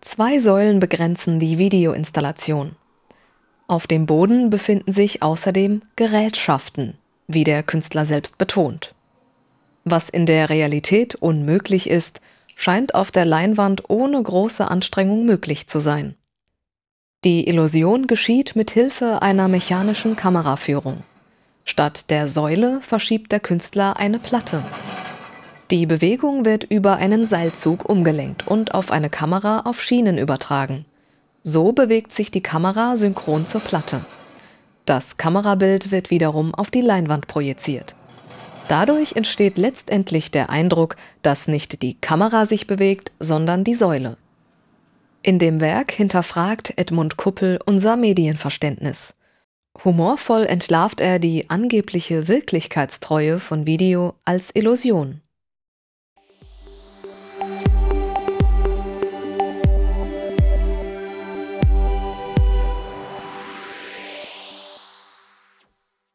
Zwei Säulen begrenzen die Videoinstallation. Auf dem Boden befinden sich außerdem Gerätschaften, wie der Künstler selbst betont. Was in der Realität unmöglich ist, scheint auf der Leinwand ohne große Anstrengung möglich zu sein. Die Illusion geschieht mit Hilfe einer mechanischen Kameraführung. Statt der Säule verschiebt der Künstler eine Platte. Die Bewegung wird über einen Seilzug umgelenkt und auf eine Kamera auf Schienen übertragen. So bewegt sich die Kamera synchron zur Platte. Das Kamerabild wird wiederum auf die Leinwand projiziert. Dadurch entsteht letztendlich der Eindruck, dass nicht die Kamera sich bewegt, sondern die Säule. In dem Werk hinterfragt Edmund Kuppel unser Medienverständnis. Humorvoll entlarvt er die angebliche Wirklichkeitstreue von Video als Illusion.